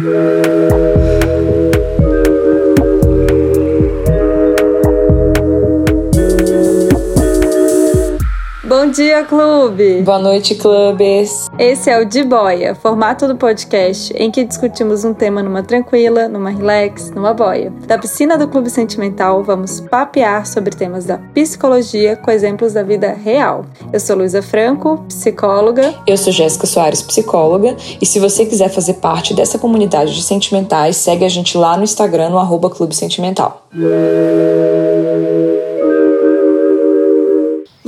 Bom dia, clube! Boa noite, clubes! Esse é o De Boia, formato do podcast em que discutimos um tema numa tranquila, numa relax, numa boia. Da piscina do Clube Sentimental, vamos papear sobre temas da psicologia com exemplos da vida real. Eu sou Luísa Franco, psicóloga. Eu sou Jéssica Soares, psicóloga. E se você quiser fazer parte dessa comunidade de sentimentais, segue a gente lá no Instagram, no arroba Clube Sentimental.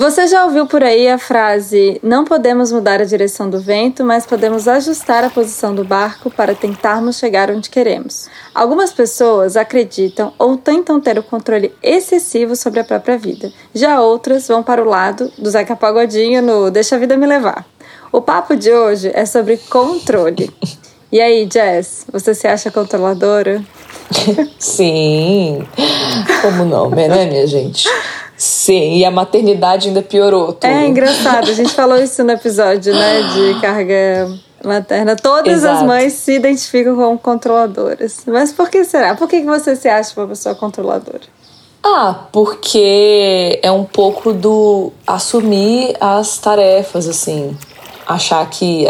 Você já ouviu por aí a frase: não podemos mudar a direção do vento, mas podemos ajustar a posição do barco para tentarmos chegar onde queremos. Algumas pessoas acreditam ou tentam ter o controle excessivo sobre a própria vida. Já outras vão para o lado do Zeca Pagodinho no Deixa a Vida Me Levar. O papo de hoje é sobre controle. E aí, Jess, você se acha controladora? Sim, como não, né, minha gente? Sim, e a maternidade ainda piorou tudo. É engraçado, a gente falou isso no episódio, né, de carga materna. Todas Exato. as mães se identificam como controladoras. Mas por que será? Por que você se acha uma pessoa controladora? Ah, porque é um pouco do assumir as tarefas, assim. Achar que.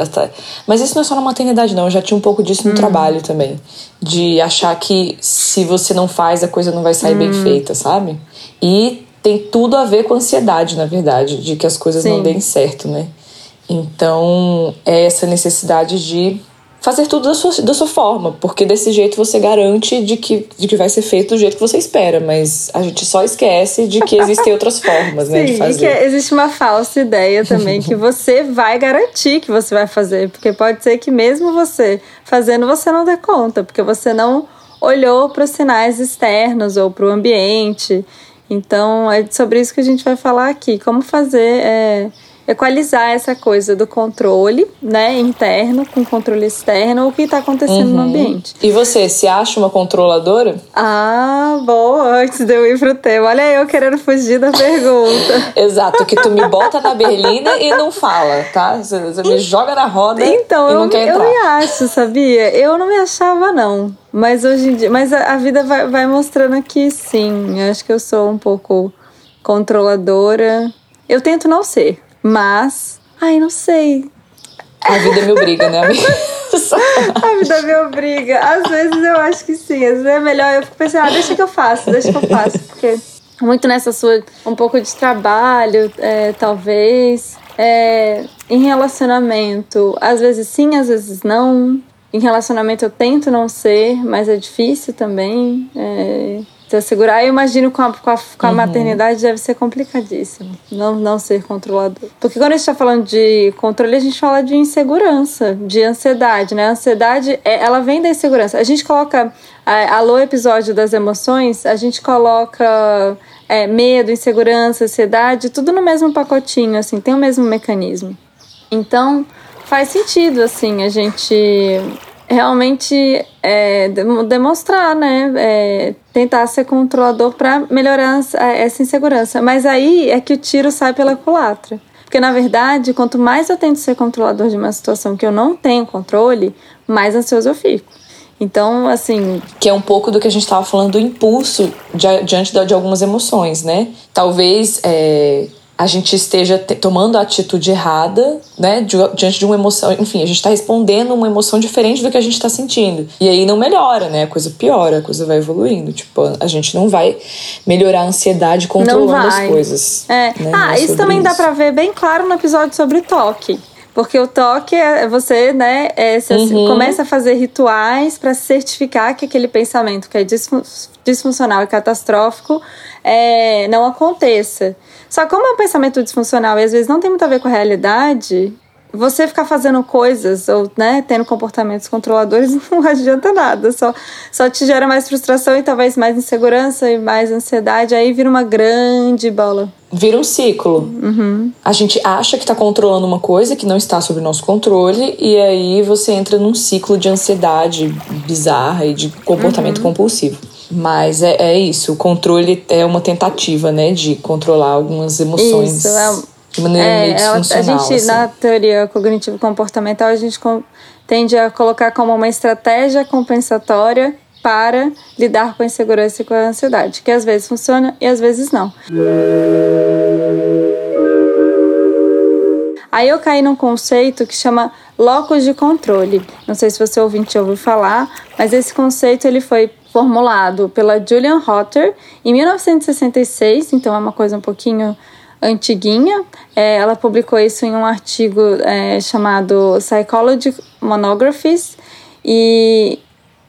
Mas isso não é só na maternidade, não. Eu já tinha um pouco disso no hum. trabalho também. De achar que se você não faz, a coisa não vai sair hum. bem feita, sabe? E tem tudo a ver com ansiedade, na verdade, de que as coisas Sim. não deem certo, né? Então, é essa necessidade de fazer tudo da sua, da sua forma, porque desse jeito você garante de que, de que vai ser feito do jeito que você espera, mas a gente só esquece de que existem outras formas, né, Sim, de fazer. E que existe uma falsa ideia também que você vai garantir que você vai fazer, porque pode ser que mesmo você fazendo você não dê conta, porque você não olhou para os sinais externos ou para o ambiente. Então, é sobre isso que a gente vai falar aqui. Como fazer é, equalizar essa coisa do controle né, interno com controle externo, o que está acontecendo uhum. no ambiente. E você, se acha uma controladora? Ah, boa, antes de eu ir pro tema. Olha eu querendo fugir da pergunta. Exato, que tu me bota na berlina e não fala, tá? Você, me joga na roda então, e não eu, quer entrar. eu me acho, sabia? Eu não me achava, não. Mas hoje em dia, mas a, a vida vai, vai mostrando que sim, eu acho que eu sou um pouco controladora. Eu tento não ser, mas, ai, não sei. A vida me obriga, né, amiga? a vida me obriga. Às vezes eu acho que sim, às vezes é melhor eu fico pensando, ah, deixa que eu faço, deixa que eu faço, porque muito nessa sua um pouco de trabalho, é, talvez. É, em relacionamento, às vezes sim, às vezes não. Em relacionamento eu tento não ser, mas é difícil também. É, se assegurar, eu imagino com a, com a, com a uhum. maternidade deve ser complicadíssimo. Não, não ser controlador. Porque quando a gente está falando de controle, a gente fala de insegurança, de ansiedade, né? A ansiedade, é, ela vem da insegurança. A gente coloca. A, alô, episódio das emoções, a gente coloca é, medo, insegurança, ansiedade, tudo no mesmo pacotinho, assim, tem o mesmo mecanismo. Então, faz sentido, assim, a gente realmente é, demonstrar, né? É, tentar ser controlador para melhorar essa insegurança. Mas aí é que o tiro sai pela culatra. Porque, na verdade, quanto mais eu tento ser controlador de uma situação que eu não tenho controle, mais ansioso eu fico. Então, assim. Que é um pouco do que a gente estava falando do impulso diante de, algumas emoções, né? Talvez é, a gente esteja tomando a atitude errada, né, diante de uma emoção, enfim, a gente está respondendo uma emoção diferente do que a gente está sentindo. E aí não melhora, né? A coisa piora, a coisa vai evoluindo. Tipo, a gente não vai melhorar a ansiedade controlando as coisas. É. Né? Ah, isso também isso. dá para ver bem claro no episódio sobre toque. Porque o toque é você, né, é, uhum. começa a fazer rituais para certificar que aquele pensamento que é disfuncional e catastrófico é, não aconteça. Só como é um pensamento disfuncional e às vezes não tem muito a ver com a realidade, você ficar fazendo coisas ou né, tendo comportamentos controladores não adianta nada. Só, só te gera mais frustração e talvez mais insegurança e mais ansiedade. Aí vira uma grande bola. Vira um ciclo. Uhum. A gente acha que está controlando uma coisa que não está sob nosso controle, e aí você entra num ciclo de ansiedade bizarra e de comportamento uhum. compulsivo. Mas é, é isso, o controle é uma tentativa, né, de controlar algumas emoções. Isso, é, de maneira é, meio disfuncional. A gente, assim. na teoria cognitivo-comportamental, a gente tende a colocar como uma estratégia compensatória para lidar com a insegurança e com a ansiedade, que às vezes funciona e às vezes não. Aí eu caí num conceito que chama locus de controle. Não sei se você ouvinte ouviu falar, mas esse conceito ele foi formulado pela Julian Hotter em 1966, então é uma coisa um pouquinho antiguinha. É, ela publicou isso em um artigo é, chamado Psychology Monographies e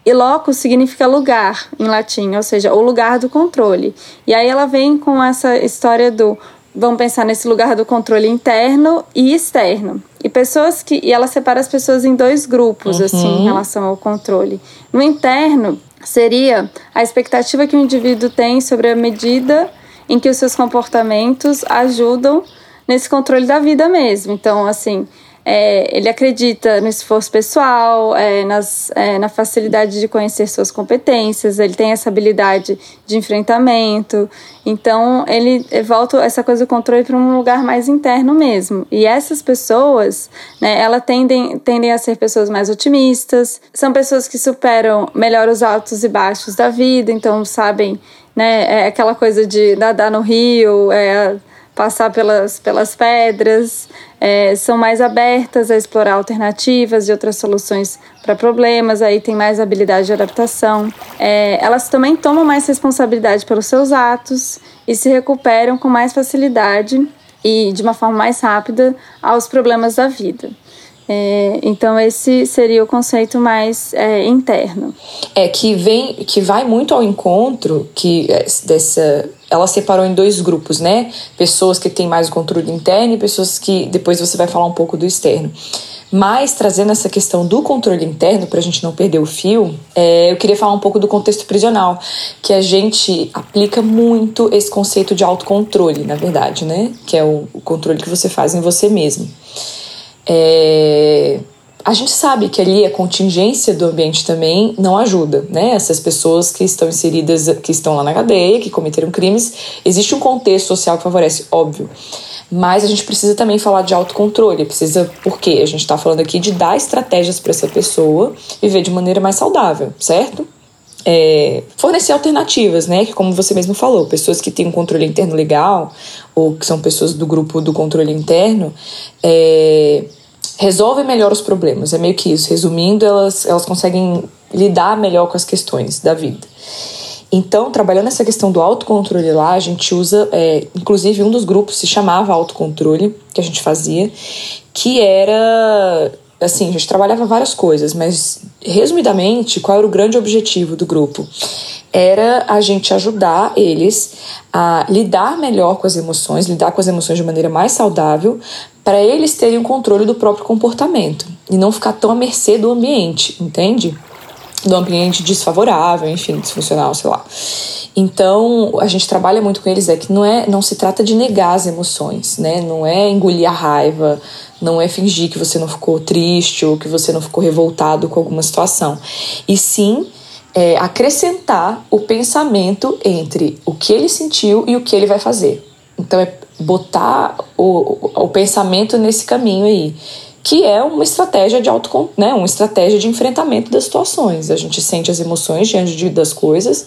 e locus significa lugar em latim, ou seja, o lugar do controle. E aí ela vem com essa história do vamos pensar nesse lugar do controle interno e externo. E pessoas que e ela separa as pessoas em dois grupos uhum. assim em relação ao controle. No interno seria a expectativa que o indivíduo tem sobre a medida em que os seus comportamentos ajudam nesse controle da vida mesmo. Então, assim, é, ele acredita no esforço pessoal, é, nas, é, na facilidade de conhecer suas competências, ele tem essa habilidade de enfrentamento. Então, ele volta essa coisa do controle para um lugar mais interno mesmo. E essas pessoas, né, elas tendem, tendem a ser pessoas mais otimistas, são pessoas que superam melhor os altos e baixos da vida, então sabem, né, é aquela coisa de nadar no rio, é passar pelas, pelas pedras, é, são mais abertas a explorar alternativas e outras soluções para problemas, aí tem mais habilidade de adaptação. É, elas também tomam mais responsabilidade pelos seus atos e se recuperam com mais facilidade e de uma forma mais rápida aos problemas da vida. É, então esse seria o conceito mais é, interno. É que vem, que vai muito ao encontro que é, dessa ela separou em dois grupos, né? Pessoas que têm mais controle interno e pessoas que depois você vai falar um pouco do externo. Mas trazendo essa questão do controle interno, para a gente não perder o fio, é, eu queria falar um pouco do contexto prisional, que a gente aplica muito esse conceito de autocontrole, na verdade, né? Que é o, o controle que você faz em você mesmo. É, a gente sabe que ali a contingência do ambiente também não ajuda, né? Essas pessoas que estão inseridas, que estão lá na cadeia, que cometeram crimes, existe um contexto social que favorece, óbvio. Mas a gente precisa também falar de autocontrole, precisa, porque a gente está falando aqui de dar estratégias para essa pessoa viver de maneira mais saudável, certo? É, fornecer alternativas, né? Que como você mesmo falou, pessoas que têm um controle interno legal ou que são pessoas do grupo do controle interno, é, resolvem melhor os problemas. É meio que isso. Resumindo, elas, elas conseguem lidar melhor com as questões da vida. Então, trabalhando essa questão do autocontrole lá, a gente usa, é, inclusive um dos grupos se chamava autocontrole, que a gente fazia, que era, assim, a gente trabalhava várias coisas, mas resumidamente, qual era o grande objetivo do grupo? Era a gente ajudar eles a lidar melhor com as emoções, lidar com as emoções de maneira mais saudável, para eles terem o controle do próprio comportamento e não ficar tão à mercê do ambiente, entende? Do ambiente desfavorável, enfim, disfuncional, sei lá. Então, a gente trabalha muito com eles é que não é, não se trata de negar as emoções, né? Não é engolir a raiva, não é fingir que você não ficou triste ou que você não ficou revoltado com alguma situação. E sim é, acrescentar o pensamento entre o que ele sentiu e o que ele vai fazer. Então é botar o, o, pensamento nesse caminho aí, que é uma estratégia de auto, né, uma estratégia de enfrentamento das situações. A gente sente as emoções diante das coisas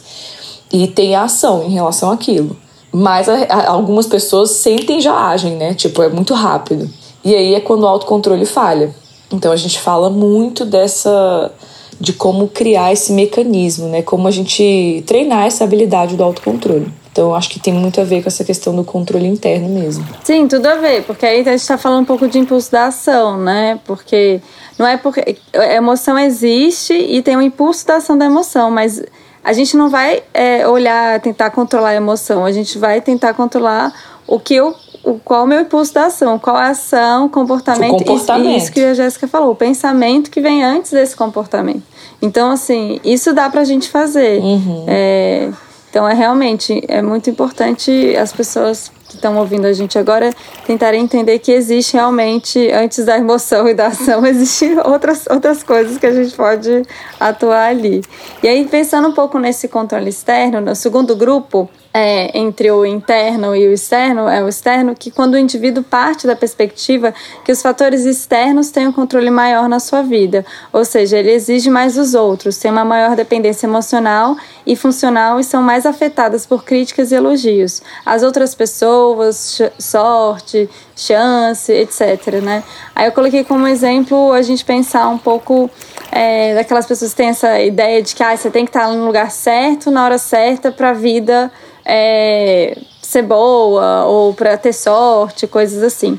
e tem a ação em relação àquilo. Mas a, a, algumas pessoas sentem e já agem, né? Tipo, é muito rápido. E aí é quando o autocontrole falha. Então a gente fala muito dessa de como criar esse mecanismo, né? Como a gente treinar essa habilidade do autocontrole. Então, acho que tem muito a ver com essa questão do controle interno mesmo. Sim, tudo a ver, porque aí a gente está falando um pouco de impulso da ação, né? Porque não é porque a emoção existe e tem um impulso da ação da emoção, mas a gente não vai é, olhar, tentar controlar a emoção, a gente vai tentar controlar o que eu o, qual o meu impulso da ação, qual a ação, comportamento, o comportamento. Isso, isso que a Jéssica falou, o pensamento que vem antes desse comportamento. Então, assim, isso dá pra gente fazer. Uhum. É, então, é realmente é muito importante as pessoas que estão ouvindo a gente agora tentarem entender que existe realmente, antes da emoção e da ação, existem outras, outras coisas que a gente pode atuar ali. E aí, pensando um pouco nesse controle externo, no segundo grupo, é, entre o interno e o externo é o externo, que quando o indivíduo parte da perspectiva que os fatores externos têm um controle maior na sua vida, ou seja, ele exige mais dos outros, tem uma maior dependência emocional e funcional e são mais afetadas por críticas e elogios. As outras pessoas, sorte, chance, etc. Né? Aí eu coloquei como exemplo a gente pensar um pouco é, daquelas pessoas que têm essa ideia de que ah, você tem que estar no lugar certo, na hora certa para a vida é, ser boa ou para ter sorte, coisas assim.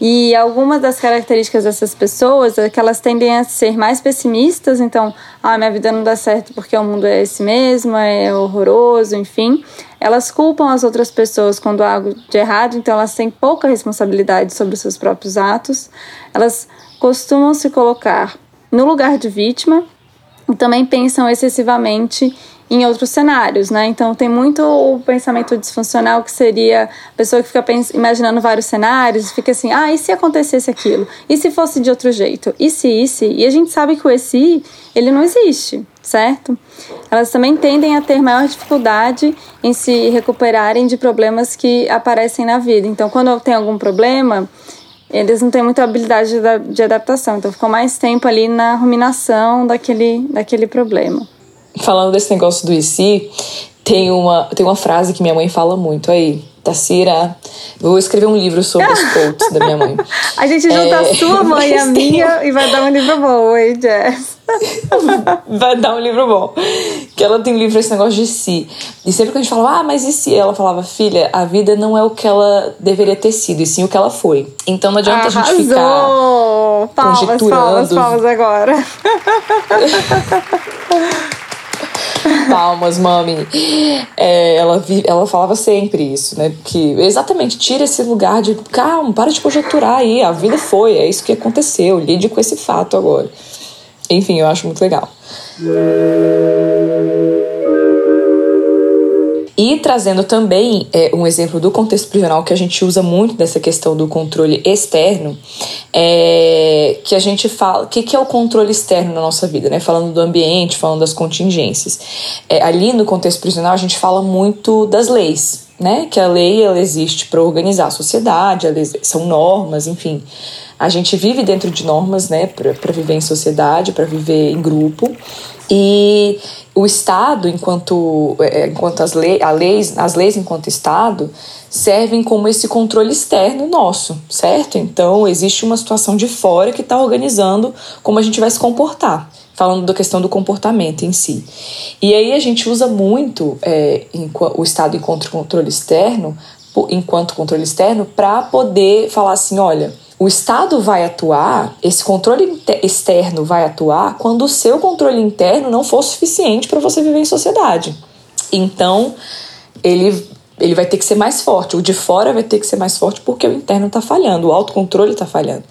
E algumas das características dessas pessoas é que elas tendem a ser mais pessimistas, então, ah, minha vida não dá certo porque o mundo é esse mesmo, é horroroso, enfim. Elas culpam as outras pessoas quando há algo de errado, então elas têm pouca responsabilidade sobre os seus próprios atos. Elas costumam se colocar no lugar de vítima também pensam excessivamente em outros cenários, né? Então tem muito o pensamento disfuncional que seria a pessoa que fica imaginando vários cenários, fica assim, ah, e se acontecesse aquilo? E se fosse de outro jeito? E se, e se? E a gente sabe que o esse, ele não existe, certo? Elas também tendem a ter maior dificuldade em se recuperarem de problemas que aparecem na vida. Então, quando tem algum problema, eles não têm muita habilidade de adaptação, então ficam mais tempo ali na ruminação daquele, daquele problema falando desse negócio do IC, tem uma, tem uma frase que minha mãe fala muito aí. Tacira, vou escrever um livro sobre os quotes da minha mãe. A gente junta é, a sua mãe e a minha e vai dar um livro bom, hein, Jess? vai dar um livro bom. Que ela tem um livro esse negócio de si. E sempre que a gente falava, ah, mas e se? Ela falava, filha, a vida não é o que ela deveria ter sido, e sim o que ela foi. Então não adianta Arrasou. a gente ficar palmas, conjecturando. Palmas, palmas agora. Palmas, mami. É, ela, ela falava sempre isso, né? Que exatamente, tira esse lugar de calma, para de conjecturar aí, a vida foi, é isso que aconteceu, lide com esse fato agora. Enfim, eu acho muito legal. E trazendo também é, um exemplo do contexto prisional que a gente usa muito dessa questão do controle externo, é, que a gente fala, o que, que é o controle externo na nossa vida, né? Falando do ambiente, falando das contingências. É, ali no contexto prisional a gente fala muito das leis, né? Que a lei ela existe para organizar a sociedade, são normas, enfim. A gente vive dentro de normas, né? Para viver em sociedade, para viver em grupo. E o Estado, enquanto, é, é, enquanto as, leis, a leis, as leis enquanto Estado, servem como esse controle externo nosso, certo? Então, existe uma situação de fora que está organizando como a gente vai se comportar, falando da questão do comportamento em si. E aí a gente usa muito é, o Estado enquanto controle externo, enquanto controle externo, para poder falar assim, olha o Estado vai atuar, esse controle externo vai atuar quando o seu controle interno não for suficiente para você viver em sociedade. Então, ele, ele vai ter que ser mais forte. O de fora vai ter que ser mais forte porque o interno está falhando, o autocontrole está falhando.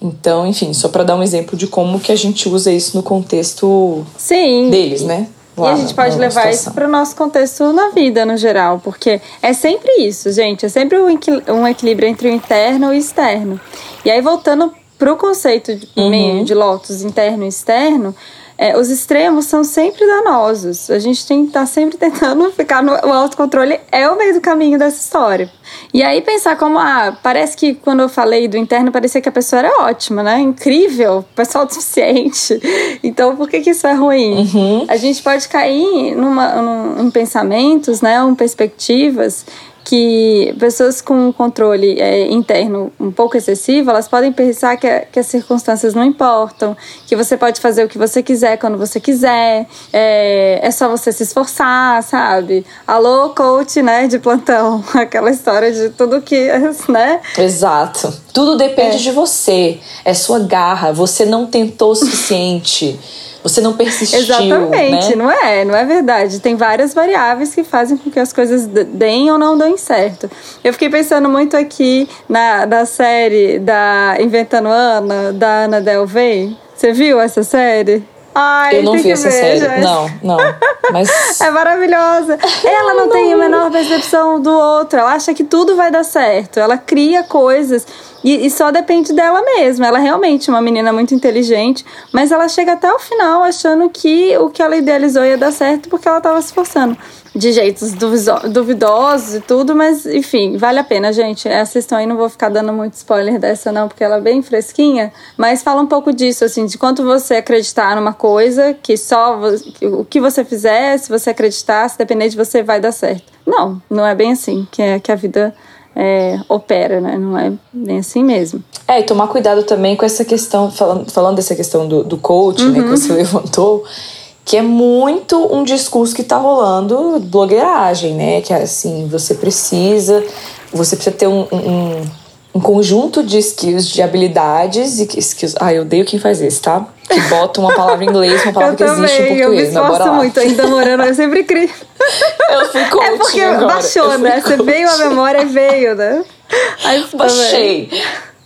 Então, enfim, só para dar um exemplo de como que a gente usa isso no contexto Sim. deles, né? E a gente pode levar situação. isso para o nosso contexto na vida, no geral, porque é sempre isso, gente. É sempre um equilíbrio entre o interno e o externo. E aí, voltando para o conceito de, uhum. de lotus interno e externo, é, os extremos são sempre danosos. A gente tem que estar tá sempre tentando ficar no o autocontrole é o meio do caminho dessa história. E aí pensar como, ah, parece que quando eu falei do interno, parecia que a pessoa era ótima, né? Incrível, pessoal suficiente. Então, por que, que isso é ruim? Uhum. A gente pode cair numa, num, em pensamentos, né? Em perspectivas que pessoas com controle é, interno um pouco excessivo, elas podem pensar que, que, as circunstâncias não importam, que você pode fazer o que você quiser quando você quiser, é, é só você se esforçar, sabe? Alô, coach, né, de plantão, aquela história de tudo que, né? Exato. Tudo depende é. de você, é sua garra, você não tentou o suficiente. Você não persistiu. Exatamente, né? não é, não é verdade. Tem várias variáveis que fazem com que as coisas deem ou não deem certo. Eu fiquei pensando muito aqui na, na série da Inventando Ana, da Ana Del Rey. Você viu essa série? Ai, eu não vi essa ver, série. Já. Não, não. Mas... É maravilhosa. Ela não, não tem a menor percepção do outro. Ela acha que tudo vai dar certo. Ela cria coisas. E, e, só depende dela mesma. Ela é realmente uma menina muito inteligente, mas ela chega até o final achando que o que ela idealizou ia dar certo porque ela estava se esforçando de jeitos duvidosos e tudo, mas enfim, vale a pena, gente. Assistam aí, não vou ficar dando muito spoiler dessa não, porque ela é bem fresquinha, mas fala um pouco disso, assim, de quanto você acreditar numa coisa, que só o que você fizer, se você acreditar, se depender de você, vai dar certo. Não, não é bem assim que, é, que a vida é, opera, né? Não é bem assim mesmo. É, e tomar cuidado também com essa questão, falando, falando dessa questão do, do coach, uhum. né, que uhum. você levantou, que é muito um discurso que tá rolando blogueiragem, né? Que é assim, você precisa, você precisa ter um, um, um conjunto de skills, de habilidades e skills. Ah, eu odeio quem faz isso, tá? Que bota uma palavra em inglês, uma palavra eu que também, existe em português. Eu me esforço muito, ainda morando, eu sempre crio. Eu fui É porque agora. baixou, né? Você veio a memória e veio, né? Aí, Baixei. Também.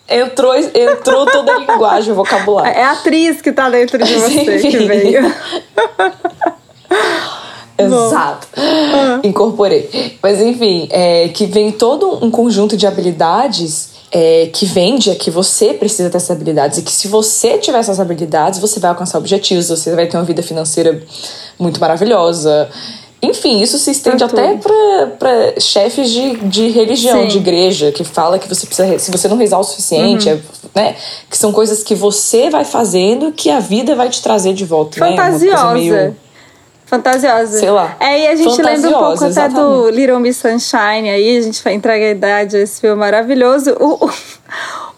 Entrou, entrou toda a linguagem, o vocabulário. É a atriz que tá dentro de você que veio. Exato. Uhum. Incorporei. Mas enfim, é, que vem todo um conjunto de habilidades é, que vende é que você precisa dessas habilidades e que se você tiver essas habilidades, você vai alcançar objetivos, você vai ter uma vida financeira muito maravilhosa. Enfim, isso se estende até para chefes de, de religião, Sim. de igreja, que fala que você precisa, se você não rezar o suficiente, uhum. é, né? Que são coisas que você vai fazendo que a vida vai te trazer de volta. Fantasiosa. Né? Fantasiosa. Sei lá. É, e a gente lembra um pouco exatamente. até do Little Miss Sunshine aí, a gente vai entregar a idade a esse filme maravilhoso. O, o,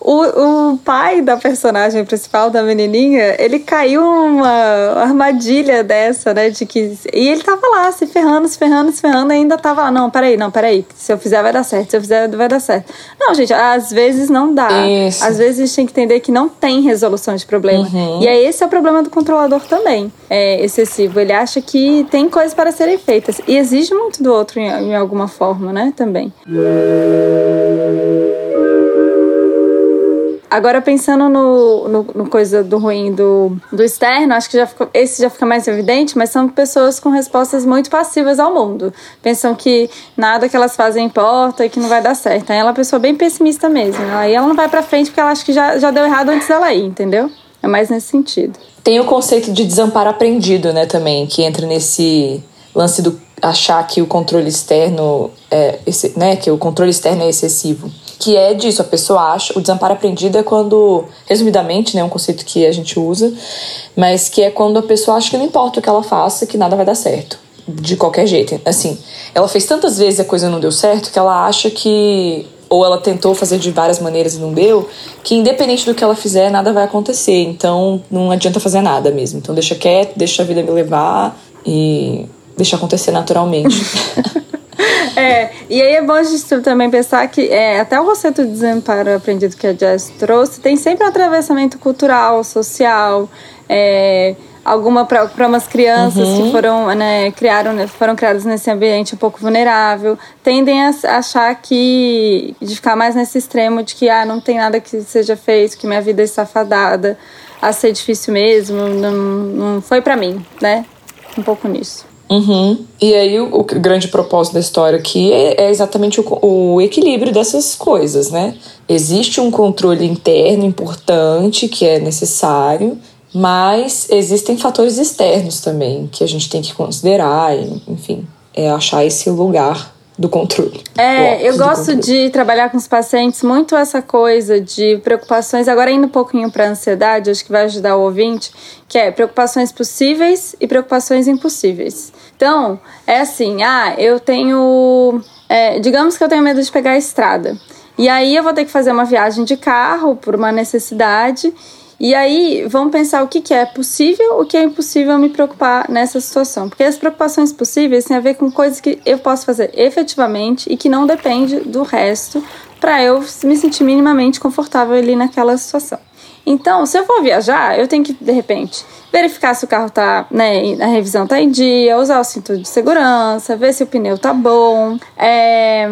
o, o pai da personagem principal, da menininha, ele caiu numa armadilha dessa, né? De que. E ele tava lá, se ferrando, se ferrando, se ferrando, e ainda tava lá. Não, peraí, não, peraí. Se eu fizer, vai dar certo. Se eu fizer, vai dar certo. Não, gente, às vezes não dá. Isso. Às vezes a gente tem que entender que não tem resolução de problema. Uhum. E aí esse é o problema do controlador também. É excessivo. Ele acha que tem coisas para serem feitas. E exige muito do outro em, em alguma forma, né? Também. Agora, pensando no, no, no, coisa do ruim do, do externo, acho que já fica, esse já fica mais evidente, mas são pessoas com respostas muito passivas ao mundo. Pensam que nada que elas fazem importa e que não vai dar certo. Aí ela é uma pessoa bem pessimista mesmo. Aí ela não vai pra frente porque ela acha que já, já deu errado antes dela ir, entendeu? É mais nesse sentido. Tem o conceito de desamparo aprendido, né, também, que entra nesse lance do achar que o controle externo é, né, que o controle externo é excessivo que é disso, a pessoa acha, o desamparo aprendido é quando, resumidamente, né, um conceito que a gente usa, mas que é quando a pessoa acha que não importa o que ela faça, que nada vai dar certo, de qualquer jeito. Assim, ela fez tantas vezes a coisa não deu certo que ela acha que ou ela tentou fazer de várias maneiras e não deu, que independente do que ela fizer, nada vai acontecer. Então não adianta fazer nada mesmo. Então deixa quieto, deixa a vida me levar e deixa acontecer naturalmente. É, e aí é bom a gente também pensar que é, até o conceito de desamparo aprendido que a Jess trouxe tem sempre um atravessamento cultural, social, é, alguma para umas crianças uhum. que foram né, criaram né, foram criadas nesse ambiente um pouco vulnerável tendem a achar que de ficar mais nesse extremo de que ah não tem nada que seja feito que minha vida está fadada a ser difícil mesmo não, não foi para mim né um pouco nisso Uhum. E aí o, o, grande propósito da história aqui é, é exatamente o, o, equilíbrio dessas coisas, né? Existe um controle interno importante que é necessário, mas existem fatores externos também que a gente tem que considerar, enfim, é achar esse lugar do controle. É, eu gosto de trabalhar com os pacientes muito essa coisa de preocupações, agora indo um pouquinho para ansiedade, acho que vai ajudar o ouvinte, que é preocupações possíveis e preocupações impossíveis. Então, é assim, ah, eu tenho. É, digamos que eu tenho medo de pegar a estrada. E aí eu vou ter que fazer uma viagem de carro por uma necessidade. E aí vamos pensar o que, que é possível, o que é impossível me preocupar nessa situação. Porque as preocupações possíveis têm a ver com coisas que eu posso fazer efetivamente e que não depende do resto para eu me sentir minimamente confortável ali naquela situação. Então, se eu for viajar, eu tenho que, de repente, verificar se o carro tá, né, a revisão tá em dia, usar o cinto de segurança, ver se o pneu tá bom. É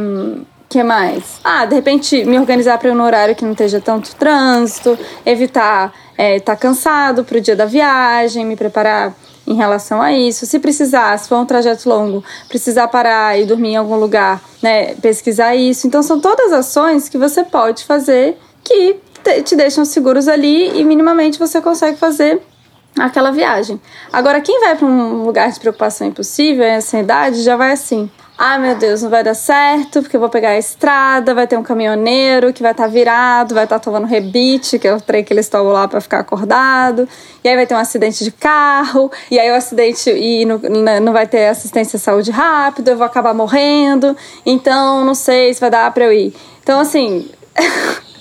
que mais? Ah, de repente me organizar para no horário que não esteja tanto trânsito, evitar estar é, tá cansado para o dia da viagem, me preparar em relação a isso. Se precisar, se for um trajeto longo, precisar parar e dormir em algum lugar, né, pesquisar isso. Então são todas ações que você pode fazer que te deixam seguros ali e minimamente você consegue fazer aquela viagem. Agora, quem vai para um lugar de preocupação impossível, essa idade, já vai assim. Ah, meu Deus, não vai dar certo, porque eu vou pegar a estrada, vai ter um caminhoneiro que vai estar tá virado, vai estar tá tomando rebite, que é o trem que eles tomam lá para ficar acordado. E aí vai ter um acidente de carro, e aí o acidente e não, não vai ter assistência à saúde rápida, eu vou acabar morrendo. Então, não sei se vai dar para eu ir. Então, assim,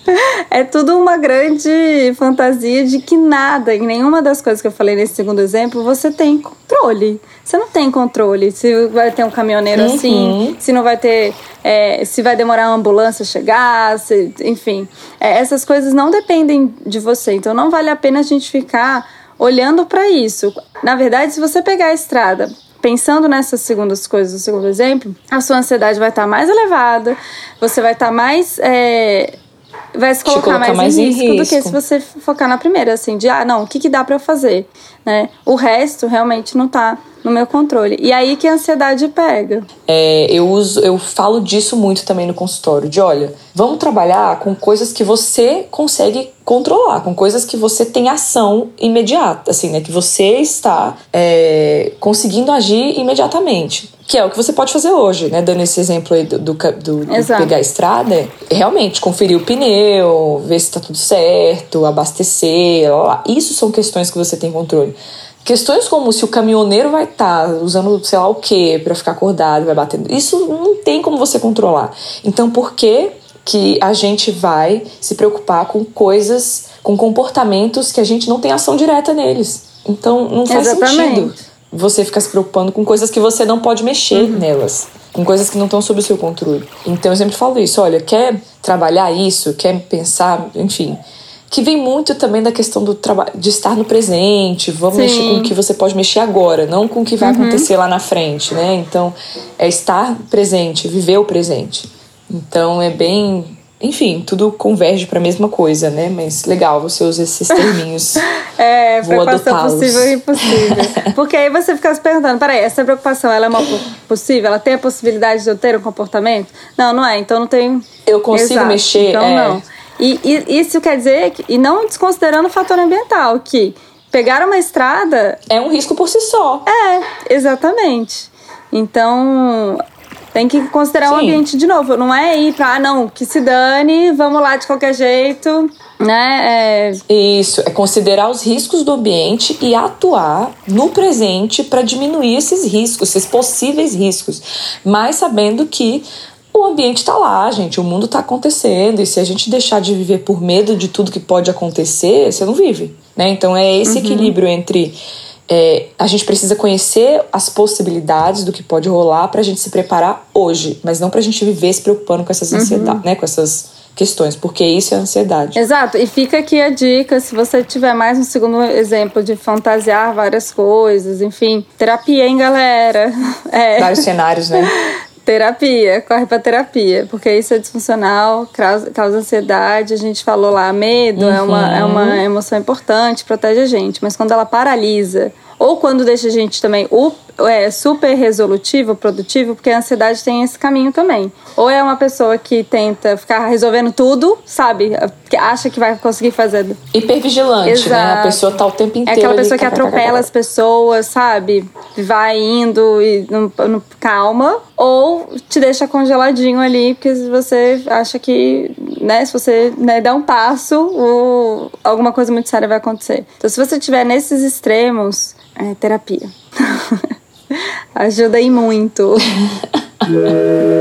É tudo uma grande fantasia de que nada, em nenhuma das coisas que eu falei nesse segundo exemplo, você tem controle. Você não tem controle se vai ter um caminhoneiro uhum. assim, se não vai ter. É, se vai demorar a ambulância chegar, se, enfim. É, essas coisas não dependem de você. Então não vale a pena a gente ficar olhando para isso. Na verdade, se você pegar a estrada pensando nessas segundas coisas, o segundo exemplo, a sua ansiedade vai estar mais elevada, você vai estar mais é, vai se colocar mais, mais, em, risco, risco, do que se você focar na primeira, assim, de ah, não, o que, que dá para eu fazer, né? O resto realmente não tá no meu controle. E aí que a ansiedade pega. É, eu uso, eu falo disso muito também no consultório, de olha, vamos trabalhar com coisas que você consegue controlar, com coisas que você tem ação imediata, assim, né? Que você está é, conseguindo agir imediatamente. Que é o que você pode fazer hoje, né? Dando esse exemplo aí do, do, do, do pegar a estrada, realmente conferir o pneu, ver se está tudo certo, abastecer, lá, lá. Isso são questões que você tem controle. Questões como se o caminhoneiro vai estar tá usando sei lá o que para ficar acordado, vai batendo. Isso não tem como você controlar. Então, por que que a gente vai se preocupar com coisas, com comportamentos que a gente não tem ação direta neles? Então, não faz Exatamente. sentido você ficar se preocupando com coisas que você não pode mexer uhum. nelas, com coisas que não estão sob o seu controle. Então, eu sempre falo isso: olha, quer trabalhar isso, quer pensar, enfim que vem muito também da questão do trabalho de estar no presente. Vamos Sim. mexer com o que você pode mexer agora, não com o que vai uhum. acontecer lá na frente, né? Então, é estar presente, viver o presente. Então, é bem enfim, tudo converge para a mesma coisa, né? Mas legal, você usa esses terminhos. é, Vou preocupação possível e impossível. Porque aí você fica se perguntando, peraí, essa preocupação, ela é uma possível? Ela tem a possibilidade de eu ter um comportamento? Não, não é. Então não tem... Eu consigo Exato. mexer, então, é... não. E, e isso quer dizer, que, e não desconsiderando o fator ambiental, que pegar uma estrada. É um risco por si só. É, exatamente. Então, tem que considerar Sim. o ambiente de novo. Não é ir pra, ah, não, que se dane, vamos lá de qualquer jeito, né? É... Isso, é considerar os riscos do ambiente e atuar no presente para diminuir esses riscos, esses possíveis riscos. Mas sabendo que o ambiente está lá, gente, o mundo está acontecendo, e se a gente deixar de viver por medo de tudo que pode acontecer, você não vive. Né? Então é esse uhum. equilíbrio entre é, a gente precisa conhecer as possibilidades do que pode rolar para a gente se preparar hoje, mas não para a gente viver se preocupando com essas uhum. ansiedades, né? Com essas questões, porque isso é ansiedade. Exato, e fica aqui a dica, se você tiver mais um segundo exemplo de fantasiar várias coisas, enfim, terapia, hein, galera? É. Vários cenários, né? Terapia, corre pra terapia, porque isso é disfuncional, causa, causa ansiedade. A gente falou lá, medo uhum. é, uma, é uma uhum. emoção importante, protege a gente, mas quando ela paralisa, ou quando deixa a gente também é, super resolutivo, produtivo, porque a ansiedade tem esse caminho também. Ou é uma pessoa que tenta ficar resolvendo tudo, sabe? Que acha que vai conseguir fazer. Hipervigilante, Exato. né? A pessoa tá o tempo inteiro. É aquela pessoa ali, que atropela as pessoas, sabe? Vai indo e não, não, calma. Ou te deixa congeladinho ali, porque você acha que, né, se você né, der um passo, o, alguma coisa muito séria vai acontecer. Então, se você estiver nesses extremos, é terapia. Ajuda aí muito.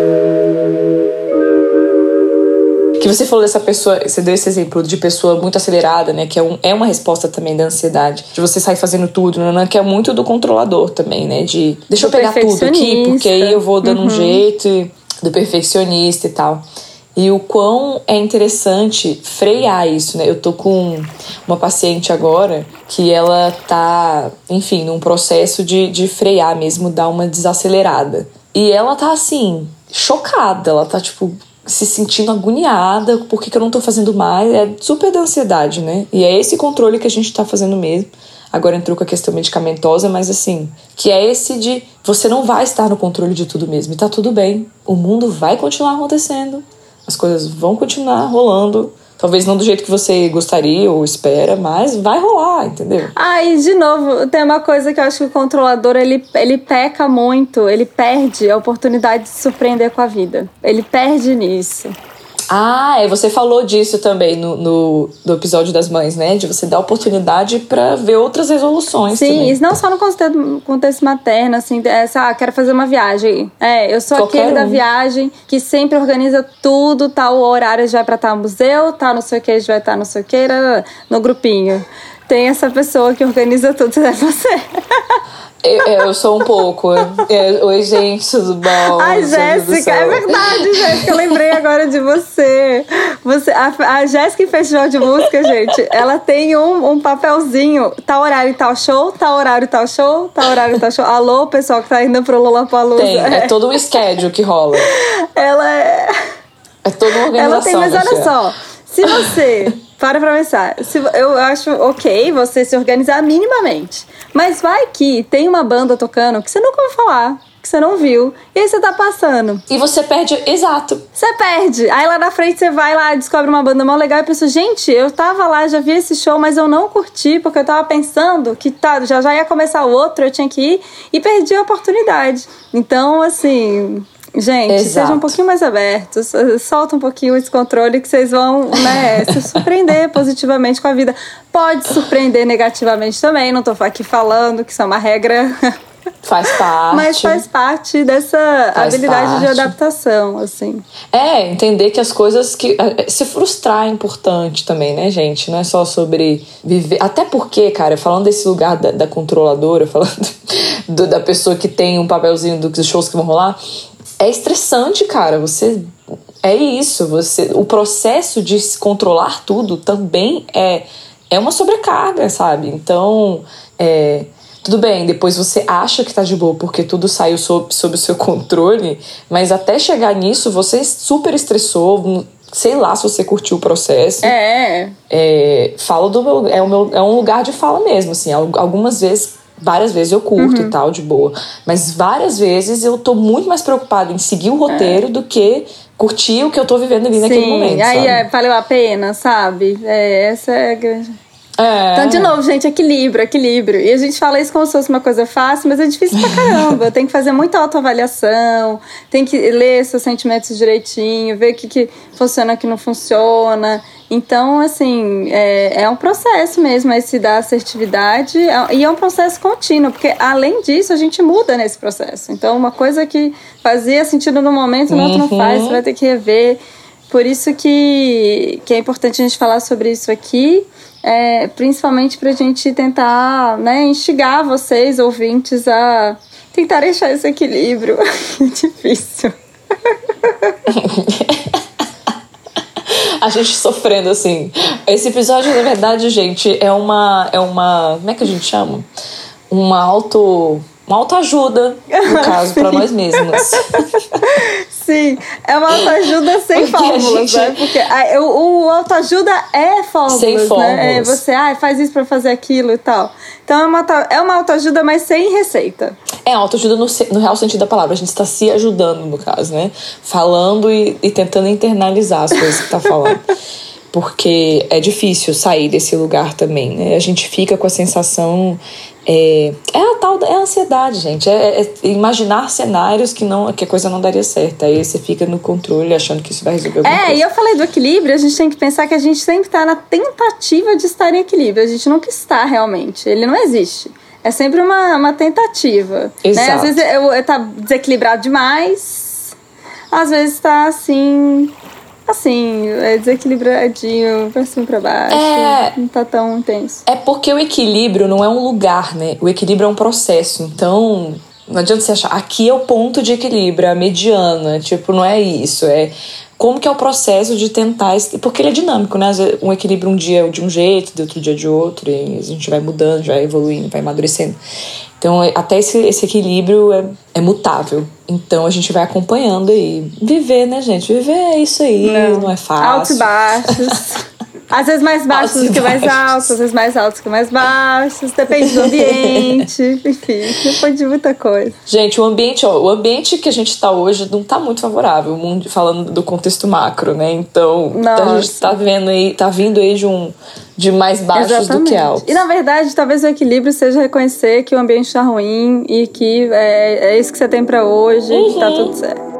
que você falou dessa pessoa, você deu esse exemplo de pessoa muito acelerada, né? Que é, um, é uma resposta também da ansiedade. De você sair fazendo tudo, né, que é muito do controlador também, né? De deixa eu pegar tudo aqui, porque aí eu vou dando uhum. um jeito, do perfeccionista e tal. E o quão é interessante frear isso, né? Eu tô com uma paciente agora que ela tá, enfim, num processo de, de frear mesmo, dar uma desacelerada. E ela tá assim, chocada, ela tá tipo se sentindo agoniada, por que, que eu não tô fazendo mais? É super da ansiedade, né? E é esse controle que a gente tá fazendo mesmo. agora entrou com a questão medicamentosa, mas assim, que é esse de você não vai estar no controle de tudo mesmo, e tá tudo bem. O mundo vai continuar acontecendo, as coisas vão continuar rolando. Talvez não do jeito que você gostaria ou espera, mas vai rolar, entendeu? Ah, e de novo, tem uma coisa que eu acho que o controlador ele, ele peca muito, ele perde a oportunidade de se surpreender com a vida. Ele perde nisso. Ah, é, você falou disso também no, no, no episódio das mães, né? De você dar oportunidade para ver outras resoluções. Sim, também. isso não só no contexto, contexto materno, assim, essa, ah, quero fazer uma viagem. É, eu sou Qualquer aquele da um. viagem que sempre organiza tudo, tal horário já vai pra estar no museu, tal não sei o que, já vai estar não sei o que, no grupinho. Tem essa pessoa que organiza tudo, é você. Eu, eu sou um pouco. É, Oi, gente, tudo bom? Do Jéssica, é verdade, Jéssica. Eu lembrei agora de você. você a, a Jéssica em Festival de Música, gente, ela tem um, um papelzinho. Tal horário, tal show, tal horário, tal show, tal horário, tal show. Alô, pessoal que tá indo pro Lollapalooza. Tem, é todo um schedule que rola. Ela é... É toda uma organização. Ela tem, mas olha só. Se você... Para pra pensar. Se, eu acho ok você se organizar minimamente. Mas vai que tem uma banda tocando que você nunca ouviu falar, que você não viu. E aí você tá passando. E você perde. Exato. Você perde. Aí lá na frente você vai lá, descobre uma banda mó legal e pensa, gente, eu tava lá, já vi esse show, mas eu não curti, porque eu tava pensando que tá, já, já ia começar o outro, eu tinha que ir, e perdi a oportunidade. Então, assim. Gente, Exato. sejam um pouquinho mais abertos, solta um pouquinho esse controle que vocês vão né, se surpreender positivamente com a vida. Pode surpreender negativamente também, não tô aqui falando que isso é uma regra Faz parte. Mas faz parte dessa Faz habilidade de parte. adaptação, assim. É, entender que as coisas que. é, Se frustrar é importante também, né, gente? Não é só sobre viver. Até porque, cara, falando desse lugar da, da controladora, falando do- da pessoa que tem um papelzinho dos shows que vão rolar, é estressante, cara. Você. É isso. Você, o processo de se controlar tudo também é, é uma sobrecarga, sabe? Então. É, tudo bem, depois você acha que tá de boa porque tudo saiu sob, sob o seu controle, mas até chegar nisso você super estressou, sei lá se você curtiu o processo. É, É, falo do meu, é, o meu, é um lugar de fala mesmo, assim, al- algumas vezes, várias vezes eu curto Uhum. e tal, de boa, mas várias vezes eu tô muito mais preocupada em seguir o roteiro do que curtir o que eu tô vivendo ali naquele sim. momento, Aí sabe? é, valeu a pena, sabe? É, essa é a grande. É. Então, de novo, gente, equilíbrio, equilíbrio. E a gente fala isso como se fosse uma coisa fácil, mas é difícil pra caramba. tem que fazer muita autoavaliação, tem que ler seus sentimentos direitinho, ver o que, que funciona e o que não funciona. Então, assim, é, é um processo mesmo esse da assertividade é- e é um processo contínuo, porque além disso a gente muda nesse processo. Então, uma coisa que fazia sentido no momento, no outro não Uhum. faz, você vai ter que rever. Por isso que, que é importante a gente falar sobre isso aqui, é, principalmente para a gente tentar né, instigar vocês, ouvintes, a tentar achar esse equilíbrio. É difícil. a gente sofrendo assim. Esse episódio, na verdade, gente, é uma. É uma. Como é que a gente chama? Uma auto. Autoajuda, no caso, pra nós mesmos. Sim, é uma autoajuda sem Porque fórmulas, gente- né? Porque a- o, o autoajuda é fórmulas, Sem né? É fórmulas. você, ah, faz isso pra fazer aquilo e tal. Então é uma, é uma autoajuda, mas sem receita. É, autoajuda no, no real sentido da palavra. A gente está se ajudando, no caso, né? Falando e, e tentando internalizar as coisas que tá falando. Porque é difícil sair desse lugar também, né? A gente fica com a sensação. É, é a tal da é a ansiedade, gente. É, é imaginar cenários que, não, que a coisa não daria certo. Aí você fica no controle achando que isso vai resolver alguma É, coisa. e eu falei do equilíbrio, a gente tem que pensar que a gente sempre tá na tentativa de estar em equilíbrio. A gente nunca está realmente. Ele não existe. É sempre uma, uma tentativa. Né? Exato. Às vezes eu, eu tá desequilibrado demais, às vezes tá assim. Assim, é desequilibradinho, pra cima e pra baixo. É. Não tá tão intenso. É porque o equilíbrio não é um lugar, né? O equilíbrio é um processo. Então, não adianta você achar, aqui é o ponto de equilíbrio, a mediana. Tipo, não é isso. É como que é o processo de tentar. Porque ele é dinâmico, né? Um equilíbrio um dia é de um jeito, de outro dia de outro. E a gente vai mudando, vai evoluindo, vai amadurecendo. Então, é- até esse, esse equilíbrio é, é mutável. Então, a gente vai acompanhando aí. Viver, né, gente? Viver é isso aí, não, é fácil. Altos e baixos. Às vezes mais baixos Altos do que mais baixos. altos, às vezes mais altos que mais baixos, depende do ambiente, enfim, depende de muita coisa. Gente, o ambiente, ó, o ambiente que a gente tá hoje não tá muito favorável, falando do contexto macro, né? Então, a Nossa. gente tá vendo aí, tá vindo aí de um de mais baixos do que altos. E na verdade, talvez o equilíbrio seja reconhecer que o ambiente tá ruim e que é, é isso que você tem pra hoje e que tá Uhum. tudo certo.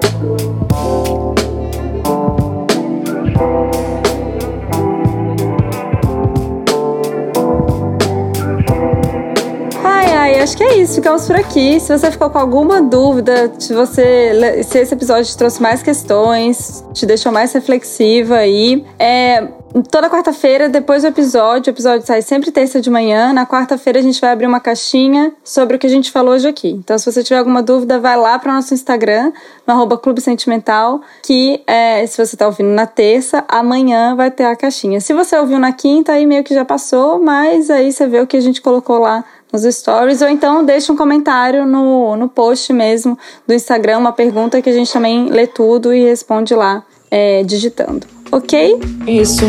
Acho que é isso. Ficamos por aqui. Se você ficou com alguma dúvida, se você se esse episódio te trouxe mais questões, te deixou mais reflexiva aí, é, toda quarta-feira, depois do episódio, o episódio sai sempre terça de manhã. Na quarta-feira a gente vai abrir uma caixinha sobre o que a gente falou hoje aqui. Então, se você tiver alguma dúvida, vai lá para o nosso Instagram, no Clube Sentimental, que é, se você tá ouvindo na terça, amanhã vai ter a caixinha. Se você ouviu na quinta, aí meio que já passou, mas aí você vê o que a gente colocou lá nos stories, ou então deixa um comentário no, no post mesmo do Instagram, uma pergunta que a gente também lê tudo e responde lá é, digitando. Ok? Isso.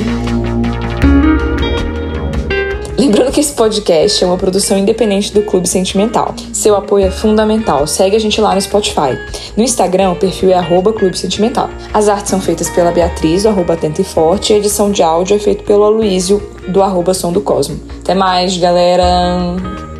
Lembrando que esse podcast é uma produção independente do Clube Sentimental. Seu apoio é fundamental. Segue a gente lá no Spotify. No Instagram, o perfil é arroba Clube Sentimental. As artes são feitas pela Beatriz, do arroba Atenta e Forte, e a edição de áudio é feita pelo Aloísio, do arroba Som do Cosmo. Até mais, galera!